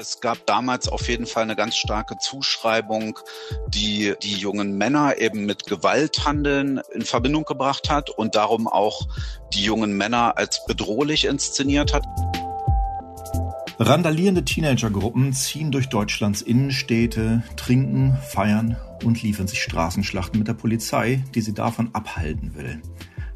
Es gab damals auf jeden Fall eine ganz starke Zuschreibung, die die jungen Männer eben mit Gewalthandeln in Verbindung gebracht hat und darum auch die jungen Männer als bedrohlich inszeniert hat. Randalierende Teenagergruppen ziehen durch Deutschlands Innenstädte, trinken, feiern und liefern sich Straßenschlachten mit der Polizei, die sie davon abhalten will.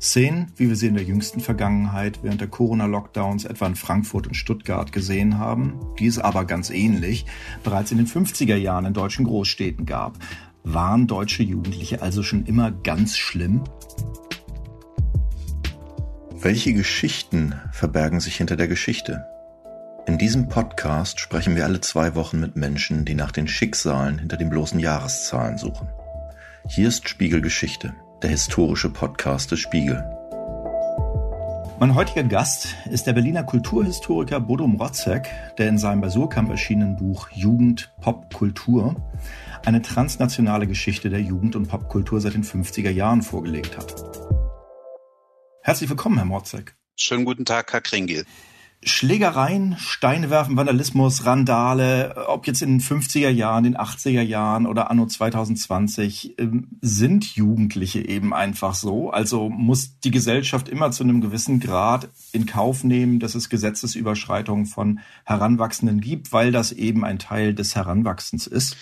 Szenen, wie wir sie in der jüngsten Vergangenheit während der Corona-Lockdowns etwa in Frankfurt und Stuttgart gesehen haben, die es aber ganz ähnlich bereits in den 50er Jahren in deutschen Großstädten gab. Waren deutsche Jugendliche also schon immer ganz schlimm? Welche Geschichten verbergen sich hinter der Geschichte? In diesem Podcast sprechen wir alle zwei Wochen mit Menschen, die nach den Schicksalen hinter den bloßen Jahreszahlen suchen. Hier ist Spiegelgeschichte der historische Podcast des Spiegel. Mein heutiger Gast ist der Berliner Kulturhistoriker Bodo Mrotzek, der in seinem bei Surkamp erschienenen Buch Jugend, Pop, Kultur eine transnationale Geschichte der Jugend- und Popkultur seit den 50er Jahren vorgelegt hat. Herzlich willkommen, Herr Mrotzek. Schönen guten Tag, Herr Kringel. Schlägereien, Steine werfen, Vandalismus, Randale, ob jetzt in den 50er Jahren, den 80er Jahren oder anno 2020, ähm, sind Jugendliche eben einfach so. Also muss die Gesellschaft immer zu einem gewissen Grad in Kauf nehmen, dass es Gesetzesüberschreitungen von Heranwachsenden gibt, weil das eben ein Teil des Heranwachsens ist.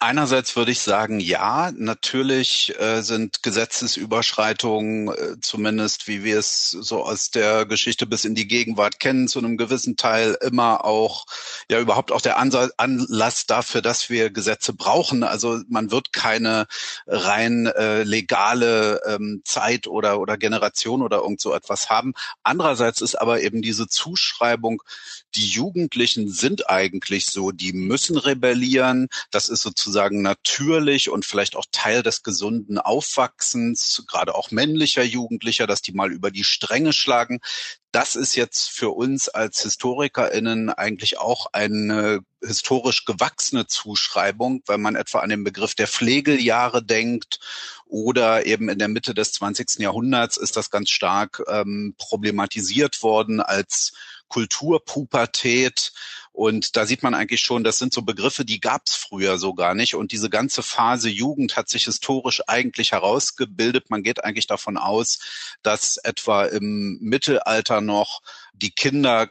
Einerseits würde ich sagen, ja, natürlich äh, sind Gesetzesüberschreitungen, äh, zumindest wie wir es so aus der Geschichte bis in die Gegenwart kennen, zu einem gewissen Teil immer auch, ja überhaupt auch der Ansatz, Anlass dafür, dass wir Gesetze brauchen. Also man wird keine rein äh, legale ähm, Zeit oder, oder Generation oder irgend so etwas haben. Andererseits ist aber eben diese Zuschreibung, die Jugendlichen sind eigentlich so, die müssen rebellieren. Das ist sozusagen natürlich und vielleicht auch Teil des gesunden Aufwachsens, gerade auch männlicher Jugendlicher, dass die mal über die Stränge schlagen. Das ist jetzt für uns als HistorikerInnen eigentlich auch eine historisch gewachsene Zuschreibung, wenn man etwa an den Begriff der Pflegeljahre denkt oder eben in der Mitte des 20. Jahrhunderts ist das ganz stark ähm, problematisiert worden als Kulturpubertät. Und da sieht man eigentlich schon, das sind so Begriffe, die gab es früher so gar nicht. Und diese ganze Phase Jugend hat sich historisch eigentlich herausgebildet. Man geht eigentlich davon aus, dass etwa im Mittelalter noch die Kinder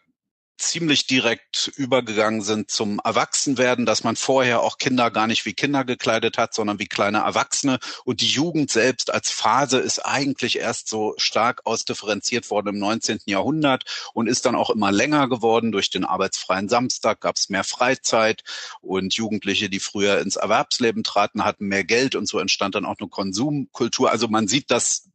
ziemlich direkt übergegangen sind zum Erwachsenwerden, dass man vorher auch Kinder gar nicht wie Kinder gekleidet hat, sondern wie kleine Erwachsene. Und die Jugend selbst als Phase ist eigentlich erst so stark ausdifferenziert worden im 19. Jahrhundert und ist dann auch immer länger geworden. Durch den arbeitsfreien Samstag gab es mehr Freizeit und Jugendliche, die früher ins Erwerbsleben traten, hatten mehr Geld und so entstand dann auch eine Konsumkultur. Also man sieht, dass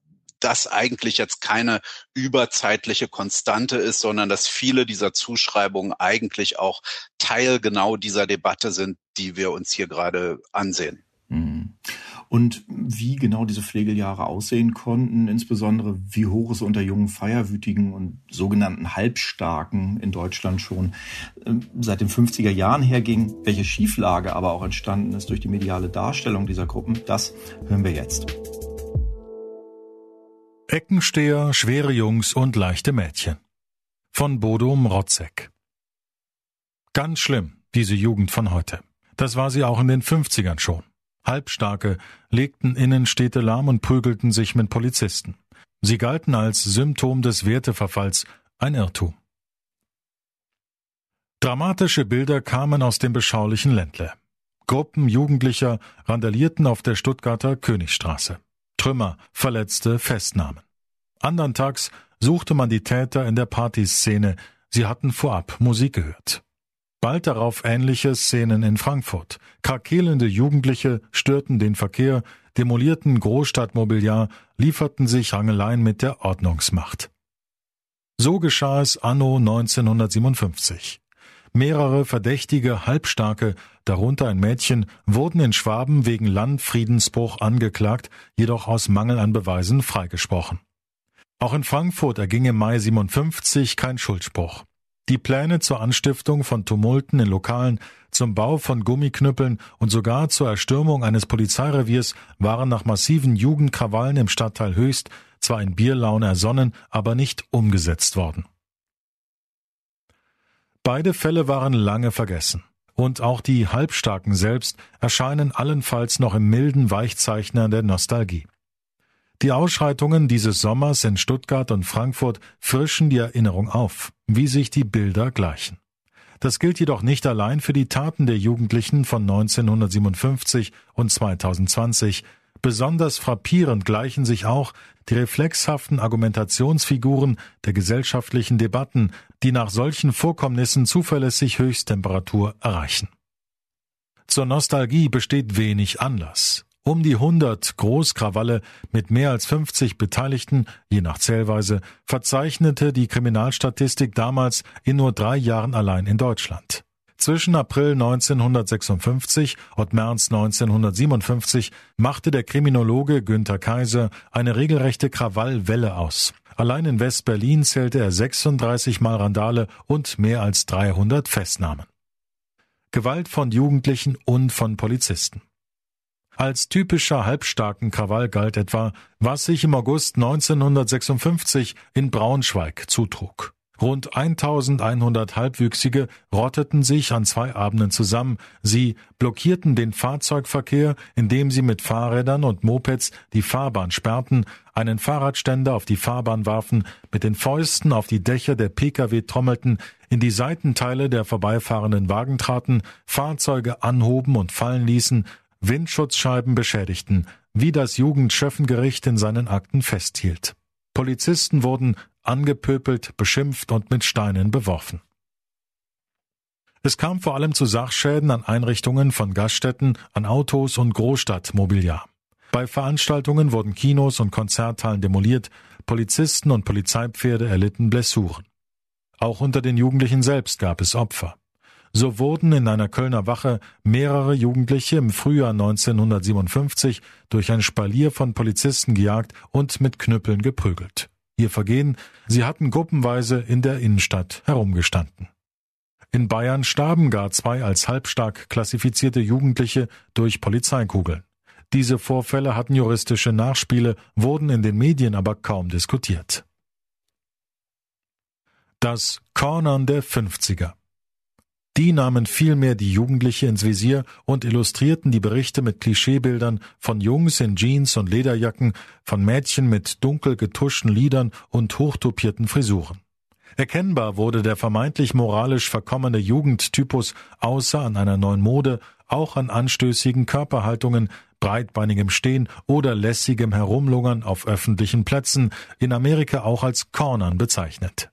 das eigentlich jetzt keine überzeitliche Konstante ist, sondern dass viele dieser Zuschreibungen eigentlich auch Teil genau dieser Debatte sind, die wir uns hier gerade ansehen. Mhm. Und wie genau diese Pflegeljahre aussehen konnten, insbesondere wie hoch es unter jungen Feierwütigen und sogenannten Halbstarken in Deutschland schon ähm, seit den 50er Jahren herging, welche Schieflage aber auch entstanden ist durch die mediale Darstellung dieser Gruppen, das hören wir jetzt. Eckensteher, schwere Jungs und leichte Mädchen. Von Bodo Mrotzek. Ganz schlimm, diese Jugend von heute. Das war sie auch in den 50ern schon. Halbstarke legten Innenstädte lahm und prügelten sich mit Polizisten. Sie galten als Symptom des Werteverfalls, ein Irrtum. Dramatische Bilder kamen aus dem beschaulichen Ländle. Gruppen Jugendlicher randalierten auf der Stuttgarter Königstraße. Trümmer, Verletzte, Festnahmen. Andern Tags suchte man die Täter in der Partyszene, sie hatten vorab Musik gehört. Bald darauf ähnliche Szenen in Frankfurt. Krakelende Jugendliche störten den Verkehr, demolierten Großstadtmobiliar, lieferten sich Rangeleien mit der Ordnungsmacht. So geschah es anno 1957. Mehrere verdächtige Halbstarke, darunter ein Mädchen, wurden in Schwaben wegen Landfriedensbruch angeklagt, jedoch aus Mangel an Beweisen freigesprochen. Auch in Frankfurt erging im Mai 57 kein Schuldspruch. Die Pläne zur Anstiftung von Tumulten in Lokalen, zum Bau von Gummiknüppeln und sogar zur Erstürmung eines Polizeireviers waren nach massiven Jugendkrawallen im Stadtteil Höchst zwar in Bierlaune ersonnen, aber nicht umgesetzt worden. Beide Fälle waren lange vergessen. Und auch die Halbstarken selbst erscheinen allenfalls noch im milden Weichzeichner der Nostalgie. Die Ausschreitungen dieses Sommers in Stuttgart und Frankfurt frischen die Erinnerung auf, wie sich die Bilder gleichen. Das gilt jedoch nicht allein für die Taten der Jugendlichen von 1957 und 2020, Besonders frappierend gleichen sich auch die reflexhaften Argumentationsfiguren der gesellschaftlichen Debatten, die nach solchen Vorkommnissen zuverlässig Höchsttemperatur erreichen. Zur Nostalgie besteht wenig Anlass. Um die 100 Großkrawalle mit mehr als 50 Beteiligten, je nach Zählweise, verzeichnete die Kriminalstatistik damals in nur drei Jahren allein in Deutschland. Zwischen April 1956 und März 1957 machte der Kriminologe Günther Kaiser eine regelrechte Krawallwelle aus. Allein in West-Berlin zählte er 36 Mal Randale und mehr als 300 Festnahmen. Gewalt von Jugendlichen und von Polizisten. Als typischer halbstarken Krawall galt etwa, was sich im August 1956 in Braunschweig zutrug. Rund 1100 Halbwüchsige rotteten sich an zwei Abenden zusammen. Sie blockierten den Fahrzeugverkehr, indem sie mit Fahrrädern und Mopeds die Fahrbahn sperrten, einen Fahrradständer auf die Fahrbahn warfen, mit den Fäusten auf die Dächer der Pkw trommelten, in die Seitenteile der vorbeifahrenden Wagen traten, Fahrzeuge anhoben und fallen ließen, Windschutzscheiben beschädigten, wie das Jugendschöffengericht in seinen Akten festhielt. Polizisten wurden angepöpelt, beschimpft und mit Steinen beworfen. Es kam vor allem zu Sachschäden an Einrichtungen von Gaststätten, an Autos und Großstadtmobiliar. Bei Veranstaltungen wurden Kinos und Konzerthallen demoliert, Polizisten und Polizeipferde erlitten Blessuren. Auch unter den Jugendlichen selbst gab es Opfer. So wurden in einer Kölner Wache mehrere Jugendliche im Frühjahr 1957 durch ein Spalier von Polizisten gejagt und mit Knüppeln geprügelt ihr Vergehen, sie hatten gruppenweise in der Innenstadt herumgestanden. In Bayern starben gar zwei als halbstark klassifizierte Jugendliche durch Polizeikugeln. Diese Vorfälle hatten juristische Nachspiele, wurden in den Medien aber kaum diskutiert. Das Cornern der 50er die nahmen vielmehr die Jugendliche ins Visier und illustrierten die Berichte mit Klischeebildern von Jungs in Jeans und Lederjacken, von Mädchen mit dunkel getuschten Lidern und hochtopierten Frisuren. Erkennbar wurde der vermeintlich moralisch verkommene Jugendtypus außer an einer neuen Mode auch an anstößigen Körperhaltungen, breitbeinigem Stehen oder lässigem Herumlungern auf öffentlichen Plätzen, in Amerika auch als Cornern bezeichnet.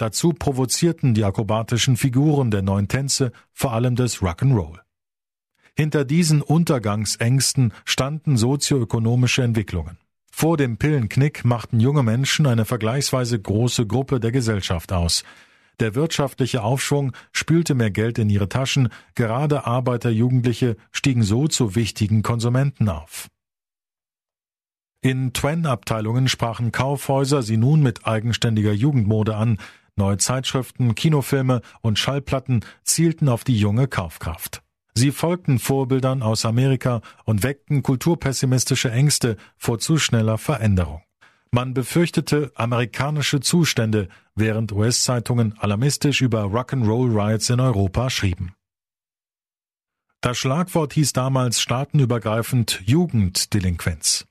Dazu provozierten die akrobatischen Figuren der neuen Tänze vor allem des Rock'n'Roll. Hinter diesen Untergangsängsten standen sozioökonomische Entwicklungen. Vor dem Pillenknick machten junge Menschen eine vergleichsweise große Gruppe der Gesellschaft aus. Der wirtschaftliche Aufschwung spülte mehr Geld in ihre Taschen, gerade Arbeiterjugendliche stiegen so zu wichtigen Konsumenten auf. In Twen-Abteilungen sprachen Kaufhäuser sie nun mit eigenständiger Jugendmode an, Neue Zeitschriften, Kinofilme und Schallplatten zielten auf die junge Kaufkraft. Sie folgten Vorbildern aus Amerika und weckten kulturpessimistische Ängste vor zu schneller Veränderung. Man befürchtete amerikanische Zustände, während US-Zeitungen alarmistisch über Rock'n'Roll Riots in Europa schrieben. Das Schlagwort hieß damals staatenübergreifend Jugenddelinquenz.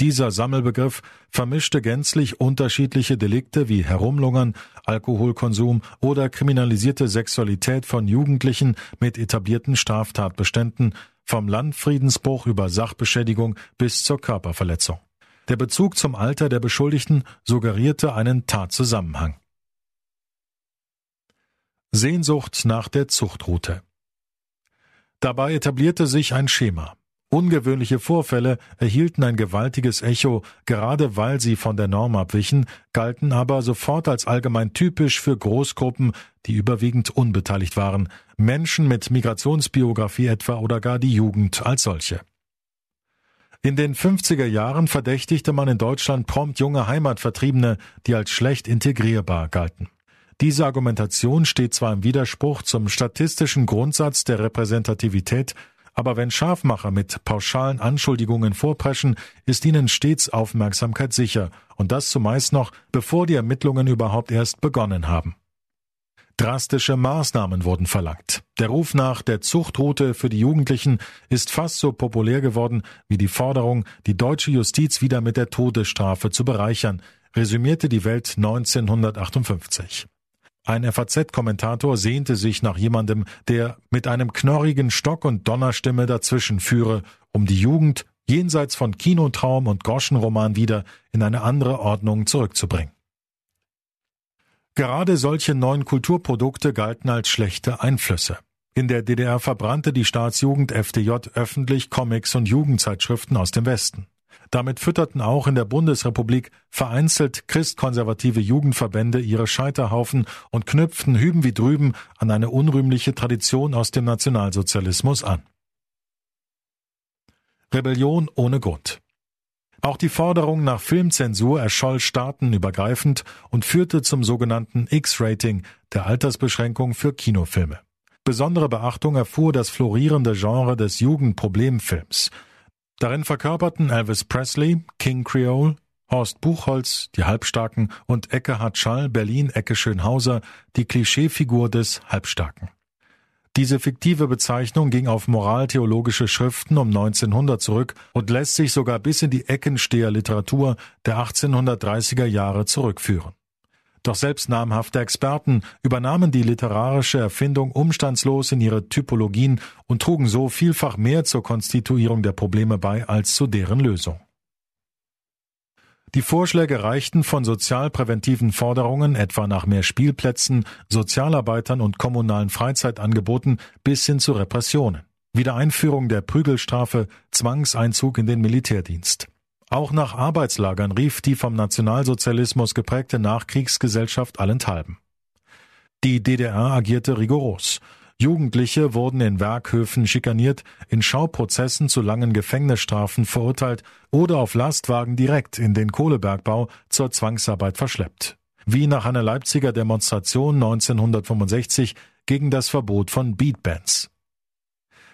Dieser Sammelbegriff vermischte gänzlich unterschiedliche Delikte wie Herumlungern, Alkoholkonsum oder kriminalisierte Sexualität von Jugendlichen mit etablierten Straftatbeständen, vom Landfriedensbruch über Sachbeschädigung bis zur Körperverletzung. Der Bezug zum Alter der Beschuldigten suggerierte einen Tatzusammenhang. Sehnsucht nach der Zuchtroute. Dabei etablierte sich ein Schema. Ungewöhnliche Vorfälle erhielten ein gewaltiges Echo, gerade weil sie von der Norm abwichen, galten aber sofort als allgemein typisch für Großgruppen, die überwiegend unbeteiligt waren, Menschen mit Migrationsbiografie etwa oder gar die Jugend als solche. In den 50er Jahren verdächtigte man in Deutschland prompt junge Heimatvertriebene, die als schlecht integrierbar galten. Diese Argumentation steht zwar im Widerspruch zum statistischen Grundsatz der Repräsentativität, aber wenn Scharfmacher mit pauschalen Anschuldigungen vorpreschen, ist ihnen stets Aufmerksamkeit sicher, und das zumeist noch, bevor die Ermittlungen überhaupt erst begonnen haben. Drastische Maßnahmen wurden verlangt. Der Ruf nach der Zuchtroute für die Jugendlichen ist fast so populär geworden wie die Forderung, die deutsche Justiz wieder mit der Todesstrafe zu bereichern, resümierte die Welt 1958. Ein FAZ-Kommentator sehnte sich nach jemandem, der mit einem knorrigen Stock und Donnerstimme dazwischen führe, um die Jugend jenseits von Kinotraum und Groschenroman wieder in eine andere Ordnung zurückzubringen. Gerade solche neuen Kulturprodukte galten als schlechte Einflüsse. In der DDR verbrannte die Staatsjugend FDJ öffentlich Comics und Jugendzeitschriften aus dem Westen. Damit fütterten auch in der Bundesrepublik vereinzelt christkonservative Jugendverbände ihre Scheiterhaufen und knüpften hüben wie drüben an eine unrühmliche Tradition aus dem Nationalsozialismus an. Rebellion ohne Grund. Auch die Forderung nach Filmzensur erscholl staatenübergreifend und führte zum sogenannten X-Rating, der Altersbeschränkung für Kinofilme. Besondere Beachtung erfuhr das florierende Genre des Jugendproblemfilms. Darin verkörperten Elvis Presley, King Creole, Horst Buchholz, die Halbstarken und Eckehard Schall, Berlin Ecke Schönhauser, die Klischeefigur des Halbstarken. Diese fiktive Bezeichnung ging auf moraltheologische Schriften um 1900 zurück und lässt sich sogar bis in die Eckensteher-Literatur der 1830er Jahre zurückführen. Doch selbst namhafte Experten übernahmen die literarische Erfindung umstandslos in ihre Typologien und trugen so vielfach mehr zur Konstituierung der Probleme bei als zu deren Lösung. Die Vorschläge reichten von sozialpräventiven Forderungen, etwa nach mehr Spielplätzen, Sozialarbeitern und kommunalen Freizeitangeboten, bis hin zu Repressionen. Wiedereinführung der Prügelstrafe, Zwangseinzug in den Militärdienst. Auch nach Arbeitslagern rief die vom Nationalsozialismus geprägte Nachkriegsgesellschaft allenthalben. Die DDR agierte rigoros. Jugendliche wurden in Werkhöfen schikaniert, in Schauprozessen zu langen Gefängnisstrafen verurteilt oder auf Lastwagen direkt in den Kohlebergbau zur Zwangsarbeit verschleppt. Wie nach einer Leipziger Demonstration 1965 gegen das Verbot von Beatbands.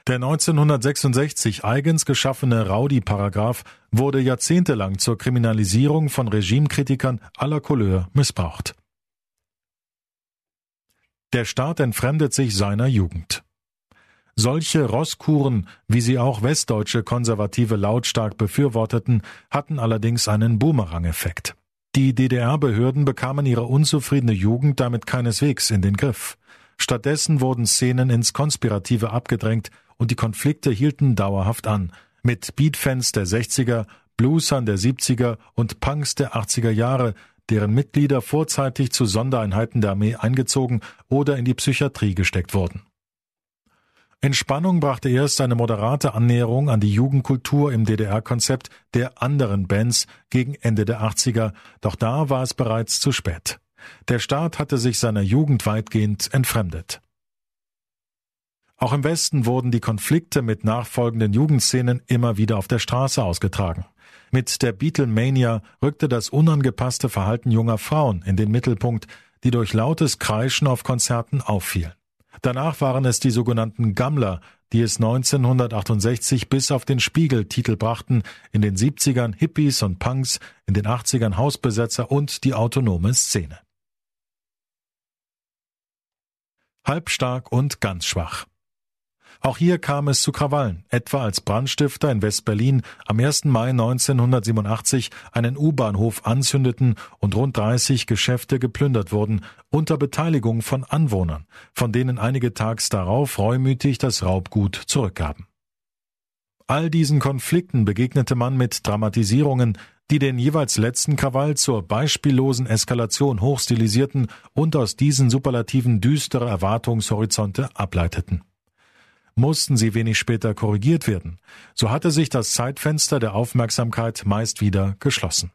Der 1966 eigens geschaffene Rowdy-Paragraph wurde jahrzehntelang zur Kriminalisierung von Regimekritikern aller Couleur missbraucht. Der Staat entfremdet sich seiner Jugend. Solche Rosskuren, wie sie auch westdeutsche Konservative lautstark befürworteten, hatten allerdings einen Boomerang-Effekt. Die DDR-Behörden bekamen ihre unzufriedene Jugend damit keineswegs in den Griff. Stattdessen wurden Szenen ins Konspirative abgedrängt und die Konflikte hielten dauerhaft an, mit Beatfans der 60er, Bluesern der 70er und Punks der 80er Jahre, deren Mitglieder vorzeitig zu Sondereinheiten der Armee eingezogen oder in die Psychiatrie gesteckt wurden. Entspannung brachte erst eine moderate Annäherung an die Jugendkultur im DDR-Konzept der anderen Bands gegen Ende der 80er, doch da war es bereits zu spät. Der Staat hatte sich seiner Jugend weitgehend entfremdet. Auch im Westen wurden die Konflikte mit nachfolgenden Jugendszenen immer wieder auf der Straße ausgetragen. Mit der Beatlemania rückte das unangepasste Verhalten junger Frauen in den Mittelpunkt, die durch lautes Kreischen auf Konzerten auffielen. Danach waren es die sogenannten Gammler, die es 1968 bis auf den Spiegel Titel brachten, in den 70ern Hippies und Punks, in den 80ern Hausbesetzer und die autonome Szene. Halbstark und ganz schwach. Auch hier kam es zu Krawallen, etwa als Brandstifter in West-Berlin am 1. Mai 1987 einen U-Bahnhof anzündeten und rund 30 Geschäfte geplündert wurden, unter Beteiligung von Anwohnern, von denen einige tags darauf reumütig das Raubgut zurückgaben. All diesen Konflikten begegnete man mit Dramatisierungen, die den jeweils letzten Krawall zur beispiellosen Eskalation hochstilisierten und aus diesen Superlativen düstere Erwartungshorizonte ableiteten mussten sie wenig später korrigiert werden. So hatte sich das Zeitfenster der Aufmerksamkeit meist wieder geschlossen.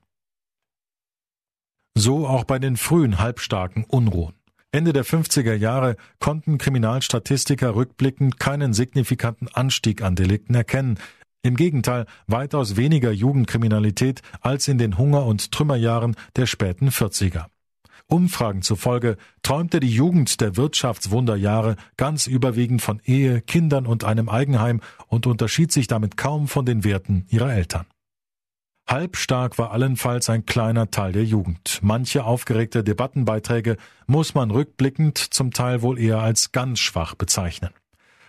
So auch bei den frühen halbstarken Unruhen. Ende der 50er Jahre konnten Kriminalstatistiker rückblickend keinen signifikanten Anstieg an Delikten erkennen, im Gegenteil weitaus weniger Jugendkriminalität als in den Hunger- und Trümmerjahren der späten 40er. Umfragen zufolge träumte die Jugend der Wirtschaftswunderjahre ganz überwiegend von Ehe, Kindern und einem Eigenheim und unterschied sich damit kaum von den Werten ihrer Eltern. Halbstark war allenfalls ein kleiner Teil der Jugend. Manche aufgeregte Debattenbeiträge muss man rückblickend zum Teil wohl eher als ganz schwach bezeichnen.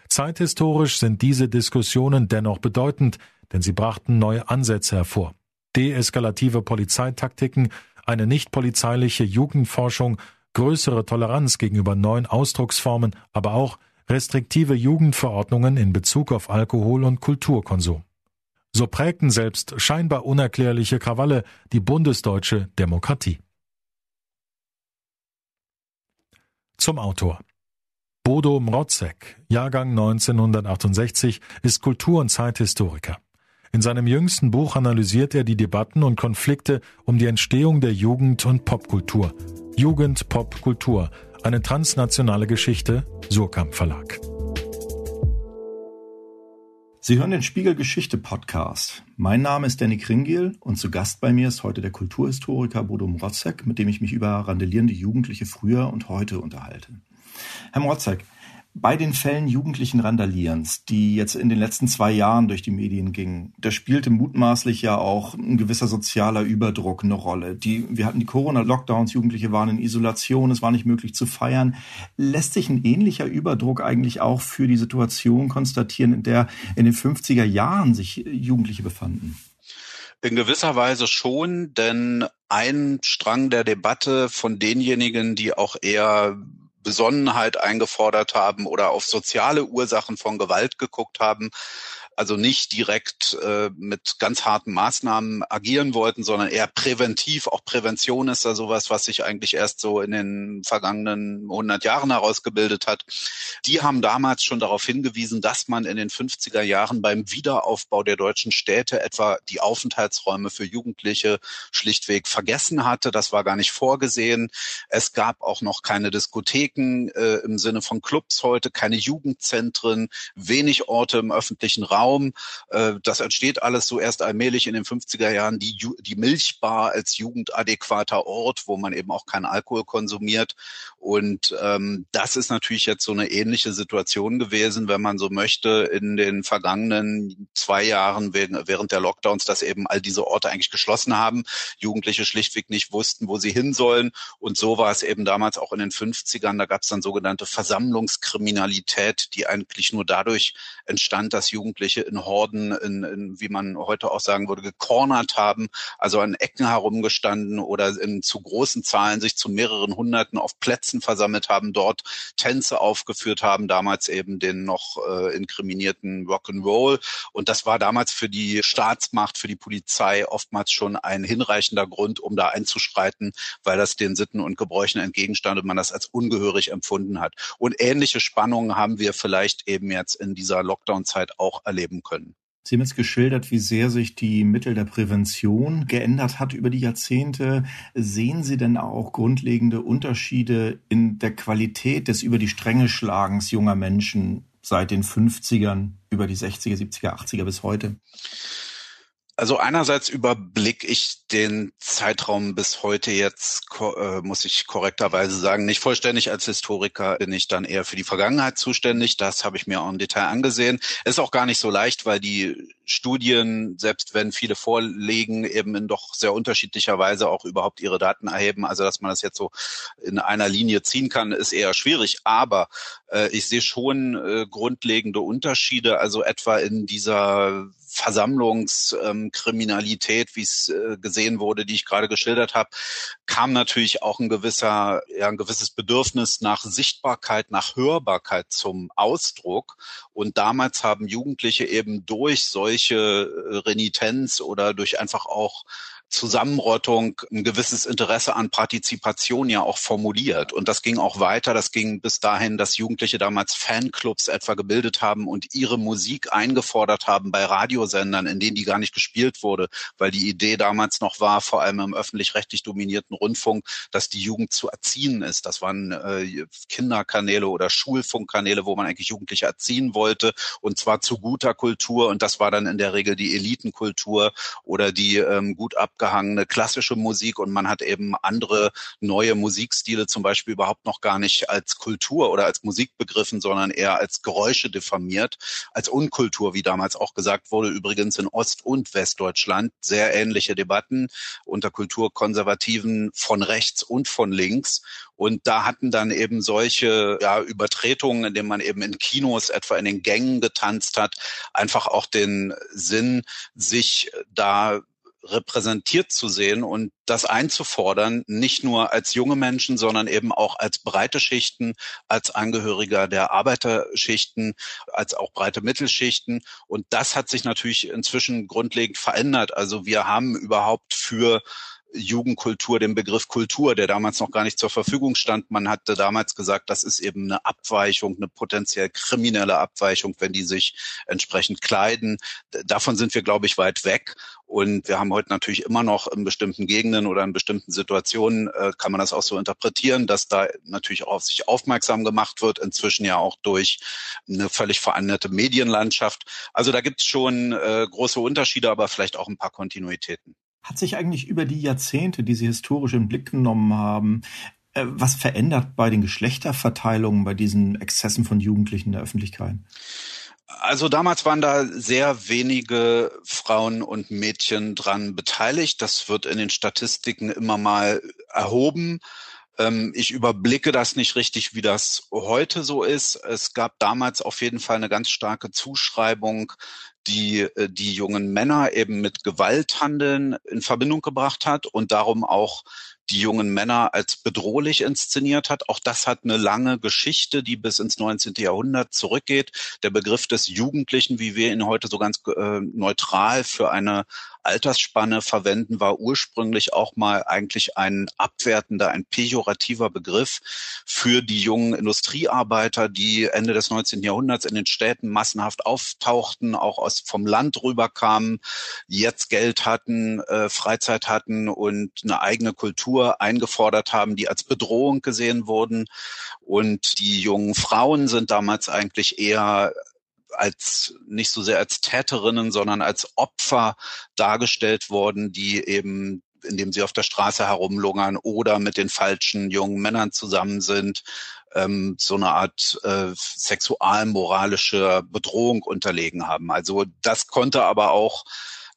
Zeithistorisch sind diese Diskussionen dennoch bedeutend, denn sie brachten neue Ansätze hervor. Deeskalative Polizeitaktiken, eine nicht polizeiliche Jugendforschung, größere Toleranz gegenüber neuen Ausdrucksformen, aber auch restriktive Jugendverordnungen in Bezug auf Alkohol und Kulturkonsum. So prägten selbst scheinbar unerklärliche Krawalle die bundesdeutsche Demokratie. Zum Autor. Bodo Mrotzek, Jahrgang 1968, ist Kultur- und Zeithistoriker. In seinem jüngsten Buch analysiert er die Debatten und Konflikte um die Entstehung der Jugend- und Popkultur. Jugend, Popkultur, eine transnationale Geschichte, Surkamp Verlag. Sie hören den Spiegel Geschichte Podcast. Mein Name ist Danny Kringiel und zu Gast bei mir ist heute der Kulturhistoriker Bodo Mrotzek, mit dem ich mich über randalierende Jugendliche früher und heute unterhalte. Herr Mrotzek, bei den Fällen jugendlichen Randalierens, die jetzt in den letzten zwei Jahren durch die Medien gingen, da spielte mutmaßlich ja auch ein gewisser sozialer Überdruck eine Rolle. Die, wir hatten die Corona-Lockdowns, Jugendliche waren in Isolation, es war nicht möglich zu feiern. Lässt sich ein ähnlicher Überdruck eigentlich auch für die Situation konstatieren, in der in den 50er Jahren sich Jugendliche befanden? In gewisser Weise schon, denn ein Strang der Debatte von denjenigen, die auch eher Besonnenheit eingefordert haben oder auf soziale Ursachen von Gewalt geguckt haben, also nicht direkt äh, mit ganz harten Maßnahmen agieren wollten, sondern eher präventiv. Auch Prävention ist da sowas, was sich eigentlich erst so in den vergangenen 100 Jahren herausgebildet hat. Die haben damals schon darauf hingewiesen, dass man in den 50er Jahren beim Wiederaufbau der deutschen Städte etwa die Aufenthaltsräume für Jugendliche schlichtweg vergessen hatte. Das war gar nicht vorgesehen. Es gab auch noch keine Diskotheken äh, im Sinne von Clubs heute, keine Jugendzentren, wenig Orte im öffentlichen Raum Raum. Äh, das entsteht alles so erst allmählich in den 50er Jahren. Die, die Milchbar als jugendadäquater Ort, wo man eben auch keinen Alkohol konsumiert. Und ähm, das ist natürlich jetzt so eine ähnliche Situation gewesen, wenn man so möchte, in den vergangenen zwei Jahren während der Lockdowns, dass eben all diese Orte eigentlich geschlossen haben. Jugendliche schlichtweg nicht wussten, wo sie hin sollen. Und so war es eben damals auch in den 50ern. Da gab es dann sogenannte Versammlungskriminalität, die eigentlich nur dadurch entstand, dass Jugendliche Jugendliche in Horden, in, in, wie man heute auch sagen würde, gecornert haben, also an Ecken herumgestanden oder in zu großen Zahlen sich zu mehreren Hunderten auf Plätzen versammelt haben, dort Tänze aufgeführt haben, damals eben den noch äh, inkriminierten Rock'n'Roll. Und das war damals für die Staatsmacht, für die Polizei oftmals schon ein hinreichender Grund, um da einzuschreiten, weil das den Sitten und Gebräuchen entgegenstand und man das als ungehörig empfunden hat. Und ähnliche Spannungen haben wir vielleicht eben jetzt in dieser Lockdown-Zeit auch erlebt erleben können. Sie haben jetzt geschildert, wie sehr sich die Mittel der Prävention geändert hat über die Jahrzehnte. Sehen Sie denn auch grundlegende Unterschiede in der Qualität des über die Stränge Schlagens junger Menschen seit den 50ern, über die 60er, 70er, 80er bis heute? Also einerseits überblicke ich den Zeitraum bis heute jetzt, äh, muss ich korrekterweise sagen, nicht vollständig als Historiker, bin ich dann eher für die Vergangenheit zuständig. Das habe ich mir auch im Detail angesehen. Ist auch gar nicht so leicht, weil die Studien, selbst wenn viele vorlegen, eben in doch sehr unterschiedlicher Weise auch überhaupt ihre Daten erheben. Also dass man das jetzt so in einer Linie ziehen kann, ist eher schwierig. Aber äh, ich sehe schon äh, grundlegende Unterschiede, also etwa in dieser Versammlungskriminalität, wie es äh, gesehen wurde, die ich gerade geschildert habe, kam natürlich auch ein gewisser, ja, ein gewisses Bedürfnis nach Sichtbarkeit, nach Hörbarkeit zum Ausdruck. Und damals haben Jugendliche eben durch solche äh, Renitenz oder durch einfach auch Zusammenrottung ein gewisses Interesse an Partizipation ja auch formuliert. Und das ging auch weiter. Das ging bis dahin, dass Jugendliche damals Fanclubs etwa gebildet haben und ihre Musik eingefordert haben bei Radiosendern, in denen die gar nicht gespielt wurde, weil die Idee damals noch war, vor allem im öffentlich-rechtlich dominierten Rundfunk, dass die Jugend zu erziehen ist. Das waren äh, Kinderkanäle oder Schulfunkkanäle, wo man eigentlich Jugendliche erziehen wollte und zwar zu guter Kultur. Und das war dann in der Regel die Elitenkultur oder die ähm, gut ab aufgehangene klassische Musik und man hat eben andere neue Musikstile zum Beispiel überhaupt noch gar nicht als Kultur oder als Musik begriffen, sondern eher als Geräusche diffamiert, als Unkultur, wie damals auch gesagt wurde, übrigens in Ost- und Westdeutschland sehr ähnliche Debatten unter Kulturkonservativen von rechts und von links. Und da hatten dann eben solche ja, Übertretungen, indem man eben in Kinos etwa in den Gängen getanzt hat, einfach auch den Sinn, sich da repräsentiert zu sehen und das einzufordern, nicht nur als junge Menschen, sondern eben auch als breite Schichten, als Angehöriger der Arbeiterschichten, als auch breite Mittelschichten. Und das hat sich natürlich inzwischen grundlegend verändert. Also wir haben überhaupt für Jugendkultur, den Begriff Kultur, der damals noch gar nicht zur Verfügung stand. Man hatte damals gesagt, das ist eben eine Abweichung, eine potenziell kriminelle Abweichung, wenn die sich entsprechend kleiden. Davon sind wir, glaube ich, weit weg. Und wir haben heute natürlich immer noch in bestimmten Gegenden oder in bestimmten Situationen, äh, kann man das auch so interpretieren, dass da natürlich auch auf sich aufmerksam gemacht wird, inzwischen ja auch durch eine völlig veränderte Medienlandschaft. Also da gibt es schon äh, große Unterschiede, aber vielleicht auch ein paar Kontinuitäten. Hat sich eigentlich über die Jahrzehnte, die Sie historisch im Blick genommen haben, äh, was verändert bei den Geschlechterverteilungen, bei diesen Exzessen von Jugendlichen in der Öffentlichkeit? Also damals waren da sehr wenige Frauen und Mädchen dran beteiligt. Das wird in den Statistiken immer mal erhoben. Ähm, ich überblicke das nicht richtig, wie das heute so ist. Es gab damals auf jeden Fall eine ganz starke Zuschreibung die äh, die jungen Männer eben mit Gewalthandeln in Verbindung gebracht hat und darum auch die jungen Männer als bedrohlich inszeniert hat. Auch das hat eine lange Geschichte, die bis ins 19. Jahrhundert zurückgeht. Der Begriff des Jugendlichen, wie wir ihn heute so ganz äh, neutral für eine Altersspanne verwenden, war ursprünglich auch mal eigentlich ein abwertender, ein pejorativer Begriff für die jungen Industriearbeiter, die Ende des 19. Jahrhunderts in den Städten massenhaft auftauchten, auch aus vom Land rüberkamen, jetzt Geld hatten, äh, Freizeit hatten und eine eigene Kultur eingefordert haben, die als Bedrohung gesehen wurden. Und die jungen Frauen sind damals eigentlich eher als nicht so sehr als Täterinnen, sondern als Opfer dargestellt worden, die eben indem sie auf der Straße herumlungern oder mit den falschen jungen Männern zusammen sind, ähm, so eine Art äh, sexualmoralische Bedrohung unterlegen haben. Also das konnte aber auch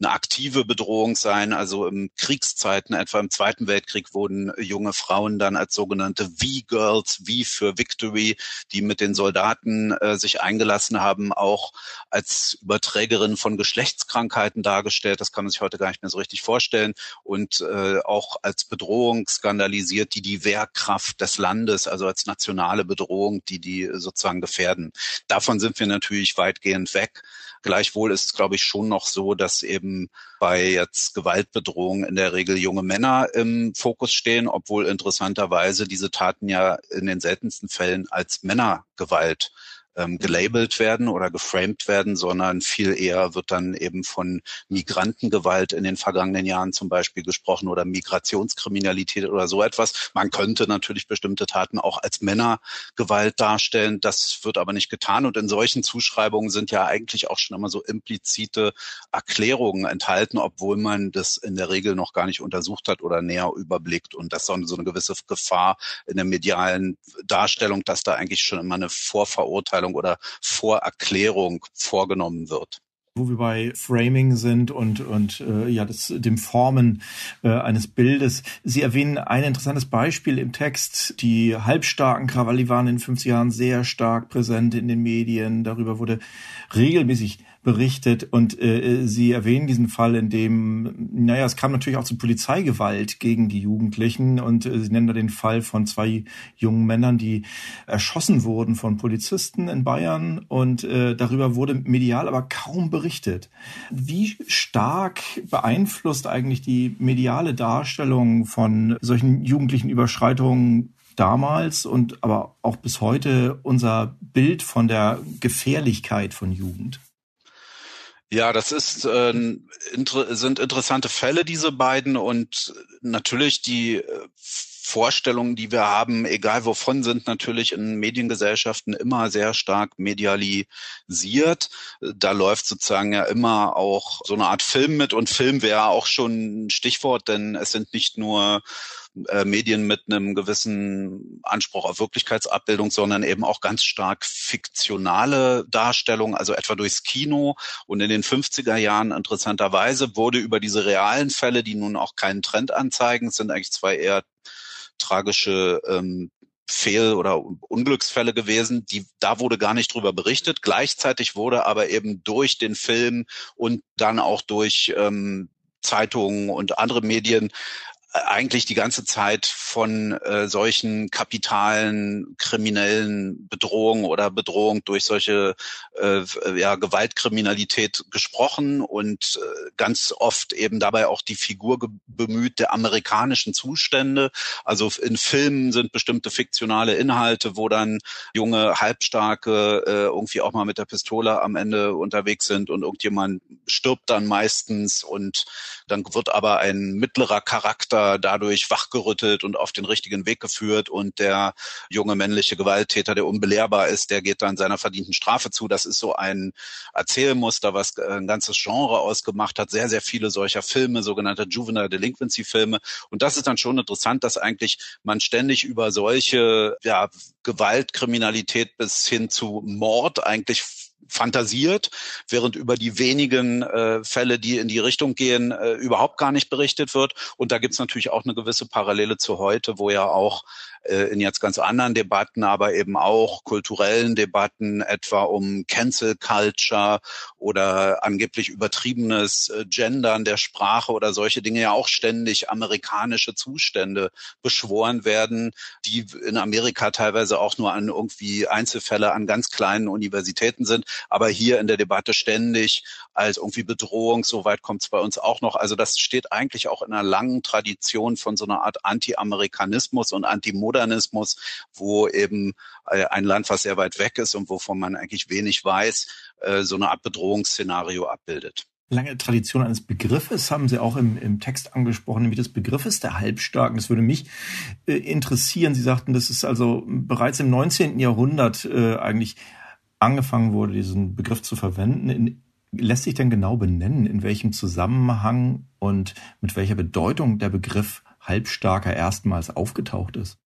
eine aktive Bedrohung sein. Also im Kriegszeiten, etwa im Zweiten Weltkrieg, wurden junge Frauen dann als sogenannte V-Girls, V für Victory, die mit den Soldaten äh, sich eingelassen haben, auch als Überträgerin von Geschlechtskrankheiten dargestellt. Das kann man sich heute gar nicht mehr so richtig vorstellen. Und äh, auch als Bedrohung skandalisiert, die die Wehrkraft des Landes, also als nationale Bedrohung, die die sozusagen gefährden. Davon sind wir natürlich weitgehend weg. Gleichwohl ist es, glaube ich, schon noch so, dass eben bei jetzt Gewaltbedrohungen in der Regel junge Männer im Fokus stehen, obwohl interessanterweise diese Taten ja in den seltensten Fällen als Männergewalt ähm, gelabelt werden oder geframed werden, sondern viel eher wird dann eben von Migrantengewalt in den vergangenen Jahren zum Beispiel gesprochen oder Migrationskriminalität oder so etwas. Man könnte natürlich bestimmte Taten auch als Männergewalt darstellen. Das wird aber nicht getan. Und in solchen Zuschreibungen sind ja eigentlich auch schon immer so implizite Erklärungen enthalten, obwohl man das in der Regel noch gar nicht untersucht hat oder näher überblickt. Und das ist so eine gewisse Gefahr in der medialen Darstellung, dass da eigentlich schon immer eine Vorverurteilung Beurteilung oder Vorerklärung vorgenommen wird wo wir bei Framing sind und und äh, ja das dem Formen äh, eines Bildes. Sie erwähnen ein interessantes Beispiel im Text. Die halbstarken Krawalli waren in den 50 Jahren sehr stark präsent in den Medien. Darüber wurde regelmäßig berichtet und äh, Sie erwähnen diesen Fall, in dem, naja, es kam natürlich auch zu Polizeigewalt gegen die Jugendlichen und äh, Sie nennen da den Fall von zwei jungen Männern, die erschossen wurden von Polizisten in Bayern und äh, darüber wurde medial aber kaum berichtet. Wie stark beeinflusst eigentlich die mediale Darstellung von solchen jugendlichen Überschreitungen damals und aber auch bis heute unser Bild von der Gefährlichkeit von Jugend? Ja, das ist, äh, inter sind interessante Fälle, diese beiden. Und natürlich die äh, Vorstellungen, die wir haben, egal wovon, sind natürlich in Mediengesellschaften immer sehr stark medialisiert. Da läuft sozusagen ja immer auch so eine Art Film mit und Film wäre auch schon ein Stichwort, denn es sind nicht nur äh, Medien mit einem gewissen Anspruch auf Wirklichkeitsabbildung, sondern eben auch ganz stark fiktionale Darstellung, also etwa durchs Kino. Und in den 50er Jahren interessanterweise wurde über diese realen Fälle, die nun auch keinen Trend anzeigen, sind eigentlich zwei eher tragische ähm, Fehl- oder Unglücksfälle gewesen, die da wurde gar nicht drüber berichtet. Gleichzeitig wurde aber eben durch den Film und dann auch durch ähm, Zeitungen und andere Medien eigentlich die ganze Zeit von äh, solchen kapitalen kriminellen Bedrohungen oder Bedrohung durch solche äh, ja, Gewaltkriminalität gesprochen und äh, ganz oft eben dabei auch die Figur bemüht der amerikanischen Zustände. Also in Filmen sind bestimmte fiktionale Inhalte, wo dann junge Halbstarke äh, irgendwie auch mal mit der Pistole am Ende unterwegs sind und irgendjemand stirbt dann meistens und dann wird aber ein mittlerer Charakter Charakter dadurch wachgerüttelt und auf den richtigen Weg geführt und der junge männliche Gewalttäter, der unbelehrbar ist, der geht dann seiner verdienten Strafe zu. Das ist so ein Erzählmuster, was ein ganzes Genre ausgemacht hat. Sehr, sehr viele solcher Filme, sogenannte Juvenile Delinquency Filme. Und das ist dann schon interessant, dass eigentlich man ständig über solche ja, Gewaltkriminalität bis hin zu Mord eigentlich fantasiert, während über die wenigen äh, Fälle, die in die Richtung gehen, äh, überhaupt gar nicht berichtet wird. Und da gibt's natürlich auch eine gewisse Parallele zu heute, wo ja auch in jetzt ganz anderen Debatten, aber eben auch kulturellen Debatten, etwa um Cancel Culture oder angeblich übertriebenes äh, Gendern der Sprache oder solche Dinge ja auch ständig amerikanische Zustände beschworen werden, die in Amerika teilweise auch nur an irgendwie Einzelfälle an ganz kleinen Universitäten sind, aber hier in der Debatte ständig als irgendwie Bedrohung, soweit kommt es bei uns auch noch. Also das steht eigentlich auch in einer langen Tradition von so einer Art Anti-Amerikanismus und Anti-Modernismus, wo eben äh, ein Land, was sehr weit weg ist und wovon man eigentlich wenig weiß, äh, so eine Art Bedrohungsszenario abbildet lange Tradition eines Begriffes haben Sie auch im, im Text angesprochen, nämlich des Begriffes der Halbstarken. Das würde mich äh, interessieren. Sie sagten, dass es also bereits im 19. Jahrhundert äh, eigentlich angefangen wurde, diesen Begriff zu verwenden. In, lässt sich denn genau benennen, in welchem Zusammenhang und mit welcher Bedeutung der Begriff Halbstarker erstmals aufgetaucht ist?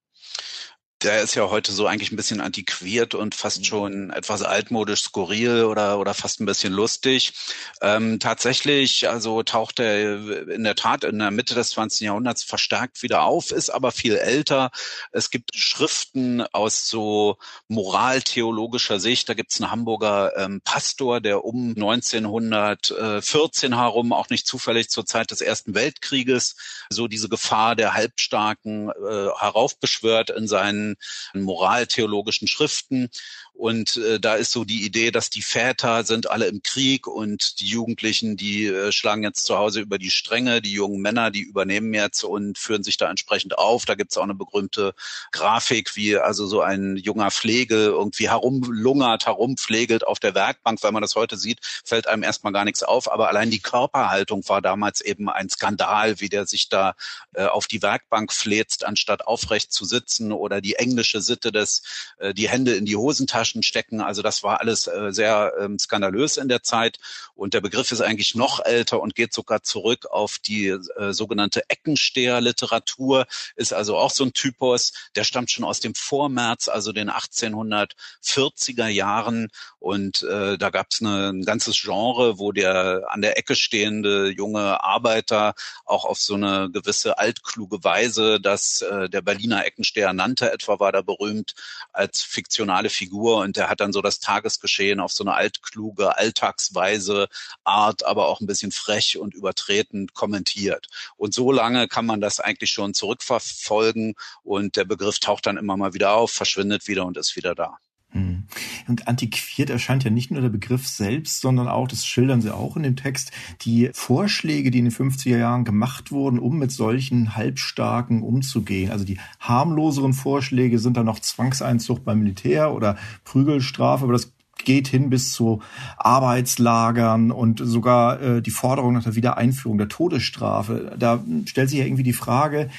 Der ist ja heute so eigentlich ein bisschen antiquiert und fast mhm. schon etwas altmodisch skurril oder, oder fast ein bisschen lustig. Ähm, tatsächlich, also taucht er in der Tat in der Mitte des 20. Jahrhunderts verstärkt wieder auf, ist aber viel älter. Es gibt Schriften aus so moraltheologischer Sicht. Da gibt es einen Hamburger ähm, Pastor, der um 1914 herum, auch nicht zufällig zur Zeit des Ersten Weltkrieges, so diese Gefahr der Halbstarken äh, heraufbeschwört in seinen moraltheologischen Schriften und äh, da ist so die Idee, dass die Väter sind alle im Krieg und die Jugendlichen, die äh, schlagen jetzt zu Hause über die Stränge, die jungen Männer, die übernehmen jetzt und führen sich da entsprechend auf. Da gibt's auch eine berühmte Grafik, wie also so ein junger Pflege irgendwie herumlungert, herumpflegelt auf der Werkbank. Wenn man das heute sieht, fällt einem erstmal gar nichts auf. Aber allein die Körperhaltung war damals eben ein Skandal, wie der sich da äh, auf die Werkbank fläzt, anstatt aufrecht zu sitzen oder die englische Sitte des, äh, die Hände in die Hosentasche Taschen stecken. Also das war alles äh, sehr ähm, skandalös in der Zeit. Und der Begriff ist eigentlich noch älter und geht sogar zurück auf die äh, sogenannte Eckensteher-Literatur, ist also auch so ein Typus, der stammt schon aus dem Vormärz, also den 1840er Jahren. Und äh, da gab es ein ganzes Genre, wo der an der Ecke stehende junge Arbeiter auch auf so eine gewisse altkluge Weise, dass äh, der Berliner Eckensteher nannte, etwa war da berühmt als fiktionale Figur und der hat dann so das Tagesgeschehen auf so eine altkluge, alltagsweise Art, aber auch ein bisschen frech und übertretend kommentiert. Und so lange kann man das eigentlich schon zurückverfolgen und der Begriff taucht dann immer mal wieder auf, verschwindet wieder und ist wieder da. Hm. Und antiquiert erscheint ja nicht nur der Begriff selbst, sondern auch, das schildern Sie auch in dem Text, die Vorschläge, die in den 50er Jahren gemacht wurden, um mit solchen Halbstarken umzugehen. Also die harmloseren Vorschläge sind dann noch Zwangseinzug beim Militär oder Prügelstrafe, aber das geht hin bis zu Arbeitslagern und sogar äh, die Forderung nach der Wiedereinführung der Todesstrafe. Da stellt sich ja irgendwie die Frage,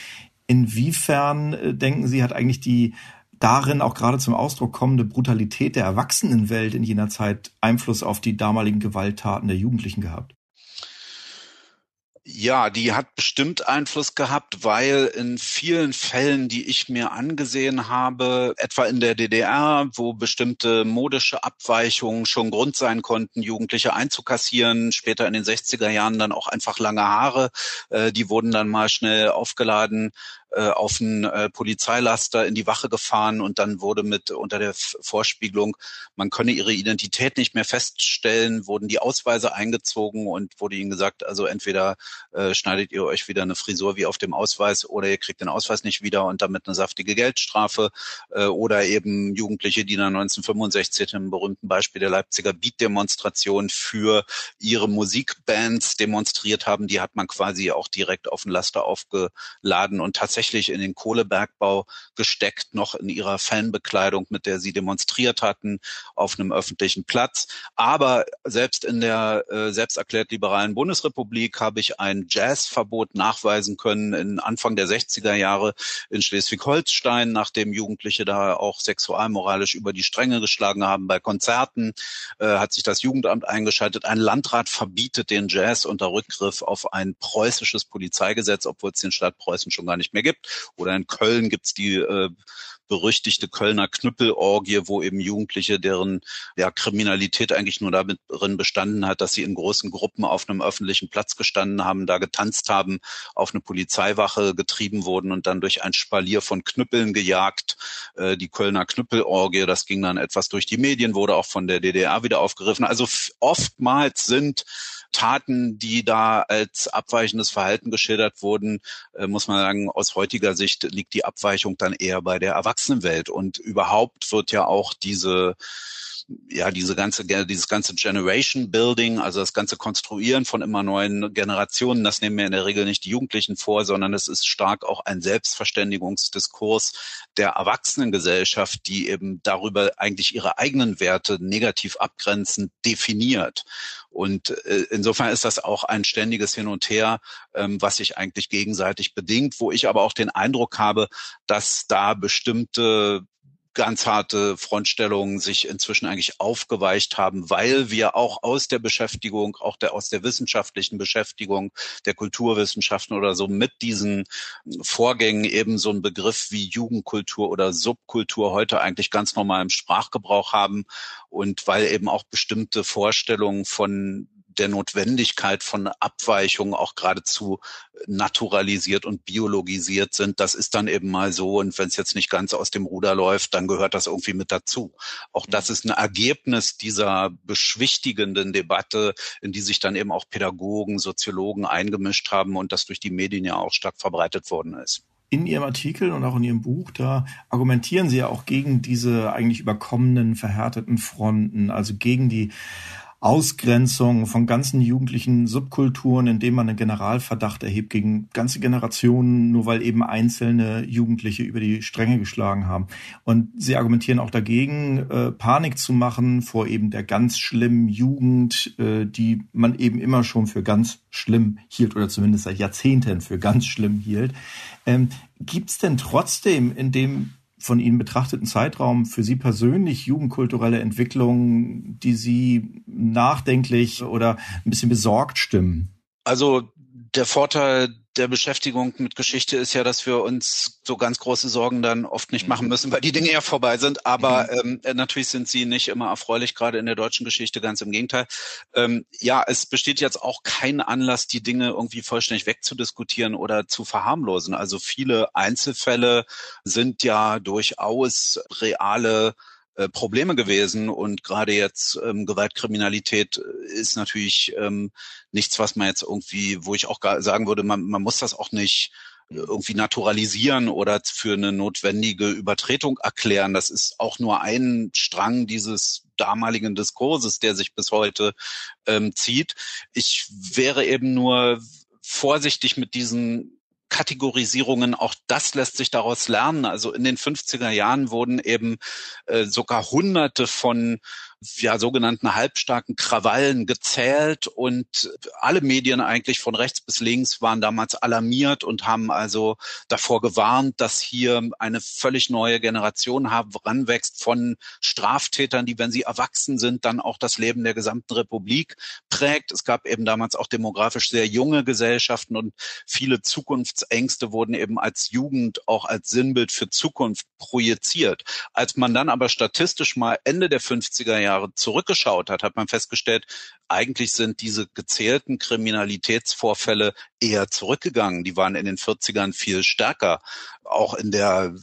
Inwiefern äh, denken Sie, hat eigentlich die darin auch gerade zum Ausdruck kommende Brutalität der Erwachsenenwelt in jener Zeit Einfluss auf die damaligen Gewalttaten der Jugendlichen gehabt? Ja, die hat bestimmt Einfluss gehabt, weil in vielen Fällen, die ich mir angesehen habe, etwa in der DDR, wo bestimmte modische Abweichungen schon Grund sein konnten, Jugendliche einzukassieren, später in den 60er Jahren dann auch einfach lange Haare, äh, die wurden dann mal schnell aufgeladen äh, auf einen äh, Polizeilaster in die Wache gefahren und dann wurde mit unter der Vorspiegelung, man könne ihre Identität nicht mehr feststellen, wurden die Ausweise eingezogen und wurde ihnen gesagt, also entweder äh, schneidet ihr euch wieder eine Frisur wie auf dem Ausweis oder ihr kriegt den Ausweis nicht wieder und damit eine saftige Geldstrafe äh, oder eben Jugendliche, die dann 1965 im berühmten Beispiel der Leipziger Beat-Demonstration für ihre Musikbands demonstriert haben, die hat man quasi auch direkt auf den Laster aufgeladen und tatsächlich tatsächlich in den Kohlebergbau gesteckt, noch in ihrer Fanbekleidung, mit der sie demonstriert hatten, auf einem öffentlichen Platz. Aber selbst in der äh, selbst erklärt liberalen Bundesrepublik habe ich ein Jazzverbot nachweisen können in Anfang der 60er Jahre in Schleswig-Holstein, nachdem Jugendliche da auch sexualmoralisch über die Stränge geschlagen haben bei Konzerten, äh, hat sich das Jugendamt eingeschaltet. Ein Landrat verbietet den Jazz unter Rückgriff auf ein preußisches Polizeigesetz, obwohl es den Staat Preußen schon gar nicht mehr gibt gibt. Oder in Köln gibt's die äh, berüchtigte Kölner Knüppelorgie, wo eben Jugendliche, deren ja, Kriminalität eigentlich nur darin bestanden hat, dass sie in großen Gruppen auf einem öffentlichen Platz gestanden haben, da getanzt haben, auf eine Polizeiwache getrieben wurden und dann durch ein Spalier von Knüppeln gejagt. Äh, die Kölner Knüppelorgie, das ging dann etwas durch die Medien, wurde auch von der DDR wieder aufgegriffen. Also oftmals sind Taten, die da als abweichendes Verhalten geschildert wurden, äh, muss man sagen, aus heutiger Sicht liegt die Abweichung dann eher bei der Erwachsenenwelt. Und überhaupt wird ja auch diese ja, diese ganze, dieses ganze Generation Building, also das ganze Konstruieren von immer neuen Generationen, das nehmen wir in der Regel nicht die Jugendlichen vor, sondern es ist stark auch ein Selbstverständigungsdiskurs der Erwachsenengesellschaft, die eben darüber eigentlich ihre eigenen Werte negativ abgrenzend definiert. Und äh, insofern ist das auch ein ständiges Hin und Her, ähm, was sich eigentlich gegenseitig bedingt, wo ich aber auch den Eindruck habe, dass da bestimmte ganz harte Frontstellungen sich inzwischen eigentlich aufgeweicht haben, weil wir auch aus der Beschäftigung, auch der, aus der wissenschaftlichen Beschäftigung der Kulturwissenschaften oder so mit diesen Vorgängen eben so einen Begriff wie Jugendkultur oder Subkultur heute eigentlich ganz normal im Sprachgebrauch haben und weil eben auch bestimmte Vorstellungen von der Notwendigkeit von Abweichungen auch geradezu naturalisiert und biologisiert sind. Das ist dann eben mal so. Und wenn es jetzt nicht ganz aus dem Ruder läuft, dann gehört das irgendwie mit dazu. Auch das ist ein Ergebnis dieser beschwichtigenden Debatte, in die sich dann eben auch Pädagogen, Soziologen eingemischt haben und das durch die Medien ja auch stark verbreitet worden ist in Ihrem Artikel und auch in Ihrem Buch, da argumentieren Sie ja auch gegen diese eigentlich überkommenen, verhärteten Fronten, also gegen die Ausgrenzung von ganzen jugendlichen Subkulturen, indem man einen Generalverdacht erhebt gegen ganze Generationen, nur weil eben einzelne Jugendliche über die Stränge geschlagen haben. Und sie argumentieren auch dagegen, äh, Panik zu machen vor eben der ganz schlimmen Jugend, äh, die man eben immer schon für ganz schlimm hielt oder zumindest seit Jahrzehnten für ganz schlimm hielt. Ähm, Gibt es denn trotzdem in dem von Ihnen betrachteten Zeitraum für Sie persönlich jugendkulturelle Entwicklungen, die Sie nachdenklich oder ein bisschen besorgt stimmen? Also der Vorteil der Beschäftigung mit Geschichte ist ja, dass wir uns so ganz große Sorgen dann oft nicht machen müssen, weil die Dinge ja vorbei sind. Aber mhm. ähm, natürlich sind sie nicht immer erfreulich, gerade in der deutschen Geschichte, ganz im Gegenteil. Ähm, ja, es besteht jetzt auch kein Anlass, die Dinge irgendwie vollständig wegzudiskutieren oder zu verharmlosen. Also viele Einzelfälle sind ja durchaus reale äh, Probleme gewesen und gerade jetzt ähm, Gewaltkriminalität äh, ist natürlich ähm, nichts, was man jetzt irgendwie, wo ich auch sagen würde, man, man muss das auch nicht irgendwie naturalisieren oder für eine notwendige Übertretung erklären. Das ist auch nur ein Strang dieses damaligen Diskurses, der sich bis heute ähm, zieht. Ich wäre eben nur vorsichtig mit diesen Kategorisierungen, auch das lässt sich daraus lernen. Also in den 50er Jahren wurden eben äh, sogar hunderte von ja, sogenannten halbstarken Krawallen gezählt und alle Medien eigentlich von rechts bis links waren damals alarmiert und haben also davor gewarnt, dass hier eine völlig neue Generation heranwächst von Straftätern, die, wenn sie erwachsen sind, dann auch das Leben der gesamten Republik prägt. Es gab eben damals auch demografisch sehr junge Gesellschaften und viele Zukunftsängste wurden eben als Jugend auch als Sinnbild für Zukunft projiziert. Als man dann aber statistisch mal Ende der 50er Jahre zurückgeschaut hat, hat man festgestellt, eigentlich sind diese gezählten Kriminalitätsvorfälle eher zurückgegangen. Die waren in den 40ern viel stärker, auch in der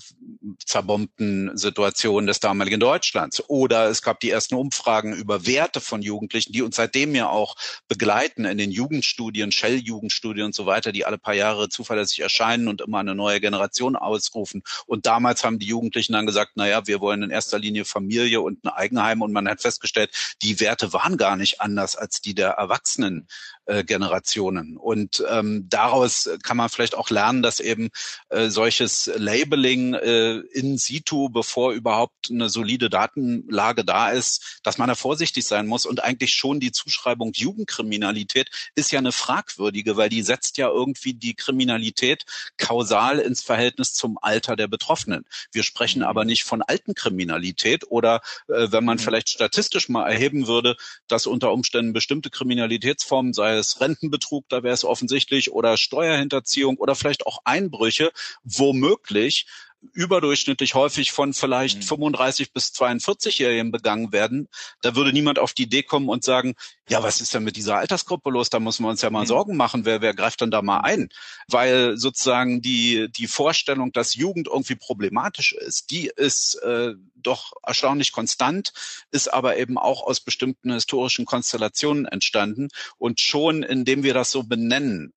zerbombten Situation des damaligen Deutschlands. Oder es gab die ersten Umfragen über Werte von Jugendlichen, die uns seitdem ja auch begleiten in den Jugendstudien, Shell-Jugendstudien und so weiter, die alle paar Jahre zuverlässig erscheinen und immer eine neue Generation ausrufen. Und damals haben die Jugendlichen dann gesagt, na ja, wir wollen in erster Linie Familie und ein Eigenheim. Und man hat festgestellt, die Werte waren gar nicht anders als die der Erwachsenen äh, Generationen. Und ähm, daraus kann man vielleicht auch lernen, dass eben äh, solches Labeling äh, in situ, bevor überhaupt eine solide Datenlage da ist, dass man da vorsichtig sein muss. Und eigentlich schon die Zuschreibung Jugendkriminalität ist ja eine fragwürdige, weil die setzt ja irgendwie die Kriminalität kausal ins Verhältnis zum Alter der Betroffenen. Wir sprechen aber nicht von alten Kriminalität oder äh, wenn man vielleicht statistisch mal erheben würde, dass unter Umständen bestimmte Kriminalitätsformen, sei es Rentenbetrug, da wäre es offensichtlich, oder Steuerhinterziehung oder vielleicht auch Einbrüche, womöglich überdurchschnittlich häufig von vielleicht mhm. 35 bis 42-Jährigen begangen werden, da würde niemand auf die Idee kommen und sagen, ja, was ist denn mit dieser Altersgruppe los? Da müssen wir uns ja mal mhm. Sorgen machen. Wer, wer greift denn da mal ein? Weil sozusagen die, die Vorstellung, dass Jugend irgendwie problematisch ist, die ist äh, doch erstaunlich konstant, ist aber eben auch aus bestimmten historischen Konstellationen entstanden. Und schon indem wir das so benennen,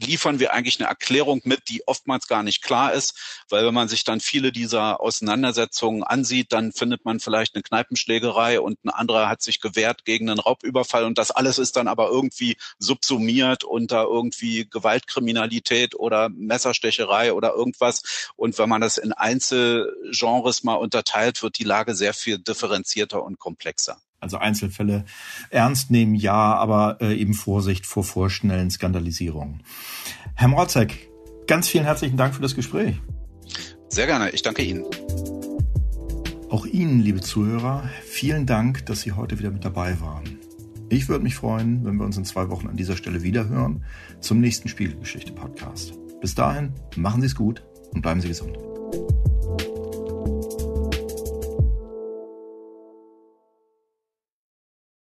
liefern wir eigentlich eine Erklärung mit, die oftmals gar nicht klar ist, weil wenn man sich dann viele dieser Auseinandersetzungen ansieht, dann findet man vielleicht eine Kneipenschlägerei und ein anderer hat sich gewehrt gegen einen Raubüberfall und das alles ist dann aber irgendwie subsumiert unter irgendwie Gewaltkriminalität oder Messerstecherei oder irgendwas. Und wenn man das in Einzelgenres mal unterteilt, wird die Lage sehr viel differenzierter und komplexer. Also Einzelfälle ernst nehmen, ja, aber äh, eben Vorsicht vor vorschnellen Skandalisierungen. Herr Mrotzek, ganz vielen herzlichen Dank für das Gespräch. Sehr gerne, ich danke Ihnen. Auch Ihnen, liebe Zuhörer, vielen Dank, dass Sie heute wieder mit dabei waren. Ich würde mich freuen, wenn wir uns in zwei Wochen an dieser Stelle wiederhören zum nächsten Spielgeschichte-Podcast. Bis dahin, machen Sie es gut und bleiben Sie gesund.